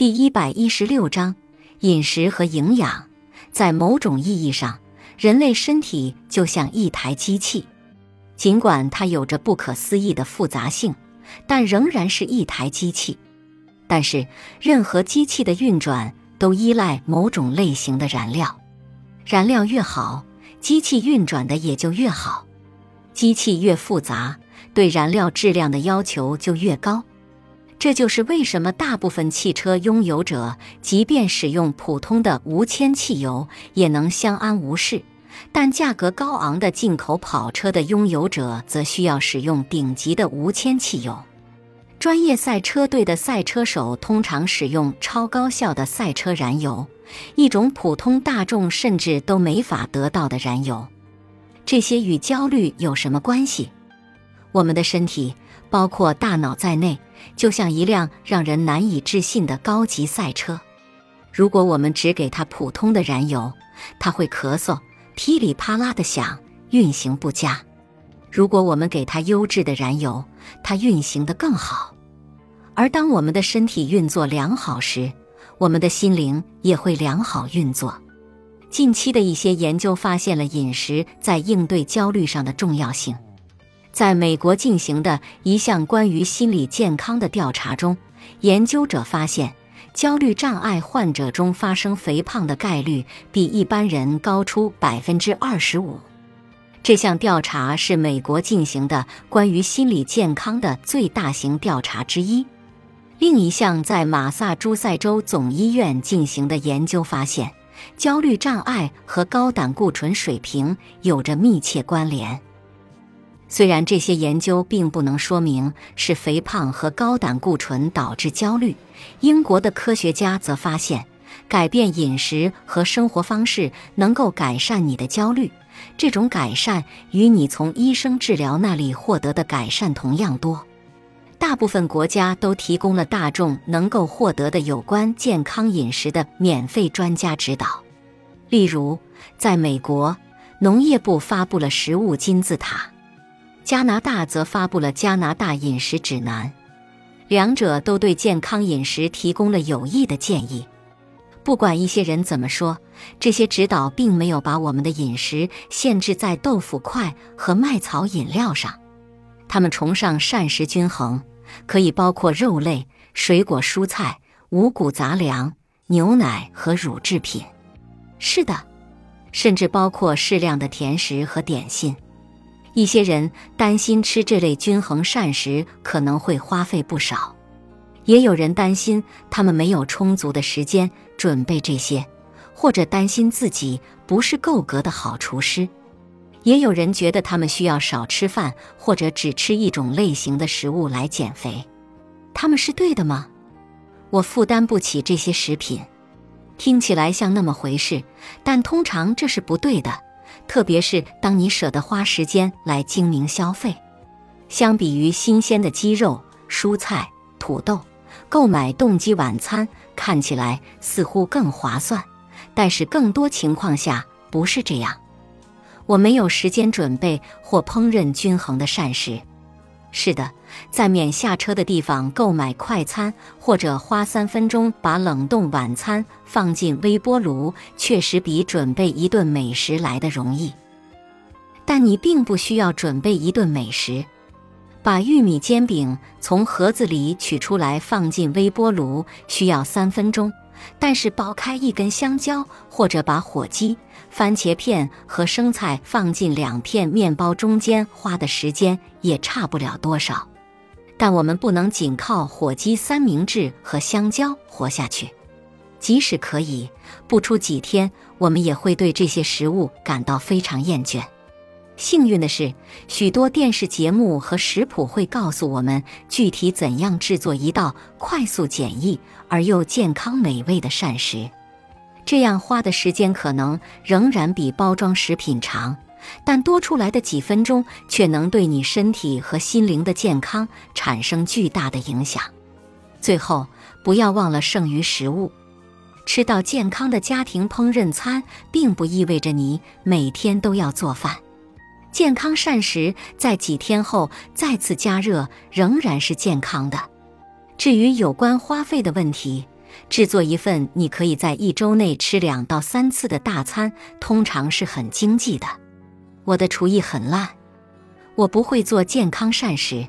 第一百一十六章饮食和营养。在某种意义上，人类身体就像一台机器，尽管它有着不可思议的复杂性，但仍然是一台机器。但是，任何机器的运转都依赖某种类型的燃料，燃料越好，机器运转的也就越好。机器越复杂，对燃料质量的要求就越高。这就是为什么大部分汽车拥有者，即便使用普通的无铅汽油，也能相安无事；但价格高昂的进口跑车的拥有者，则需要使用顶级的无铅汽油。专业赛车队的赛车手通常使用超高效的赛车燃油，一种普通大众甚至都没法得到的燃油。这些与焦虑有什么关系？我们的身体，包括大脑在内。就像一辆让人难以置信的高级赛车，如果我们只给它普通的燃油，它会咳嗽、噼里啪啦的响，运行不佳；如果我们给它优质的燃油，它运行得更好。而当我们的身体运作良好时，我们的心灵也会良好运作。近期的一些研究发现了饮食在应对焦虑上的重要性。在美国进行的一项关于心理健康的调查中，研究者发现，焦虑障碍患者中发生肥胖的概率比一般人高出百分之二十五。这项调查是美国进行的关于心理健康的最大型调查之一。另一项在马萨诸塞州总医院进行的研究发现，焦虑障碍和高胆固醇水平有着密切关联。虽然这些研究并不能说明是肥胖和高胆固醇导致焦虑，英国的科学家则发现，改变饮食和生活方式能够改善你的焦虑。这种改善与你从医生治疗那里获得的改善同样多。大部分国家都提供了大众能够获得的有关健康饮食的免费专家指导。例如，在美国，农业部发布了食物金字塔。加拿大则发布了加拿大饮食指南，两者都对健康饮食提供了有益的建议。不管一些人怎么说，这些指导并没有把我们的饮食限制在豆腐块和麦草饮料上。他们崇尚膳食均衡，可以包括肉类、水果、蔬菜、五谷杂粮、牛奶和乳制品。是的，甚至包括适量的甜食和点心。一些人担心吃这类均衡膳食可能会花费不少，也有人担心他们没有充足的时间准备这些，或者担心自己不是够格的好厨师。也有人觉得他们需要少吃饭，或者只吃一种类型的食物来减肥。他们是对的吗？我负担不起这些食品，听起来像那么回事，但通常这是不对的。特别是当你舍得花时间来精明消费，相比于新鲜的鸡肉、蔬菜、土豆，购买动机晚餐看起来似乎更划算。但是更多情况下不是这样。我没有时间准备或烹饪均衡的膳食。是的，在免下车的地方购买快餐，或者花三分钟把冷冻晚餐放进微波炉，确实比准备一顿美食来的容易。但你并不需要准备一顿美食，把玉米煎饼从盒子里取出来放进微波炉需要三分钟。但是剥开一根香蕉，或者把火鸡、番茄片和生菜放进两片面包中间，花的时间也差不了多少。但我们不能仅靠火鸡三明治和香蕉活下去，即使可以，不出几天，我们也会对这些食物感到非常厌倦。幸运的是，许多电视节目和食谱会告诉我们具体怎样制作一道快速、简易而又健康美味的膳食。这样花的时间可能仍然比包装食品长，但多出来的几分钟却能对你身体和心灵的健康产生巨大的影响。最后，不要忘了剩余食物。吃到健康的家庭烹饪餐，并不意味着你每天都要做饭。健康膳食在几天后再次加热仍然是健康的。至于有关花费的问题，制作一份你可以在一周内吃两到三次的大餐，通常是很经济的。我的厨艺很烂，我不会做健康膳食。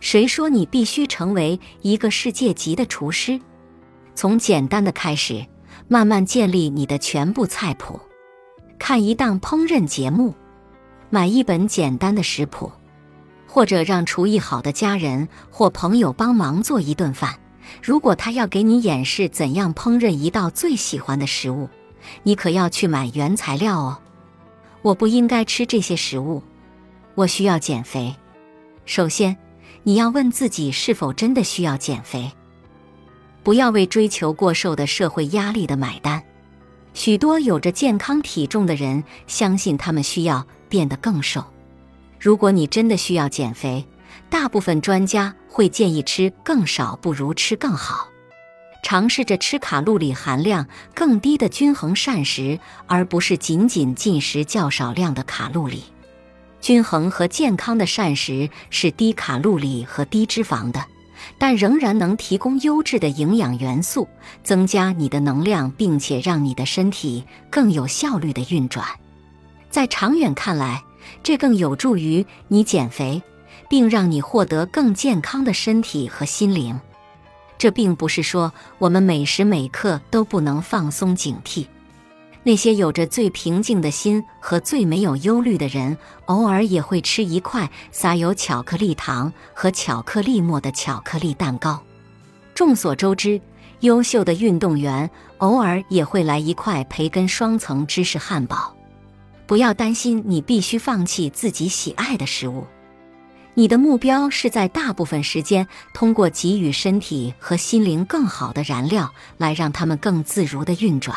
谁说你必须成为一个世界级的厨师？从简单的开始，慢慢建立你的全部菜谱。看一档烹饪节目，买一本简单的食谱，或者让厨艺好的家人或朋友帮忙做一顿饭。如果他要给你演示怎样烹饪一道最喜欢的食物，你可要去买原材料哦。我不应该吃这些食物，我需要减肥。首先。你要问自己是否真的需要减肥，不要为追求过瘦的社会压力的买单。许多有着健康体重的人相信他们需要变得更瘦。如果你真的需要减肥，大部分专家会建议吃更少不如吃更好。尝试着吃卡路里含量更低的均衡膳食，而不是仅仅进食较少量的卡路里。均衡和健康的膳食是低卡路里和低脂肪的，但仍然能提供优质的营养元素，增加你的能量，并且让你的身体更有效率的运转。在长远看来，这更有助于你减肥，并让你获得更健康的身体和心灵。这并不是说我们每时每刻都不能放松警惕。那些有着最平静的心和最没有忧虑的人，偶尔也会吃一块撒有巧克力糖和巧克力沫的巧克力蛋糕。众所周知，优秀的运动员偶尔也会来一块培根双层芝士汉堡。不要担心，你必须放弃自己喜爱的食物。你的目标是在大部分时间通过给予身体和心灵更好的燃料，来让他们更自如的运转。